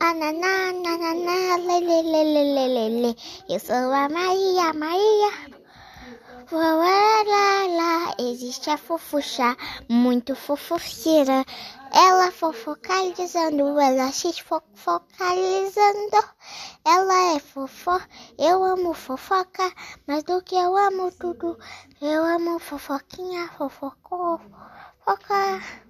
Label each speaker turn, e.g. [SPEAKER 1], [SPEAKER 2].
[SPEAKER 1] Ananá, ah, nananá. Eu sou a Maria, Maria. Lá, lá, existe a fofucha, muito fofoqueira. Ela fofocalizando, ela se fofocalizando Ela é fofó, eu amo fofoca, mais do que eu amo tudo. Eu amo fofoquinha, fofocou, foca.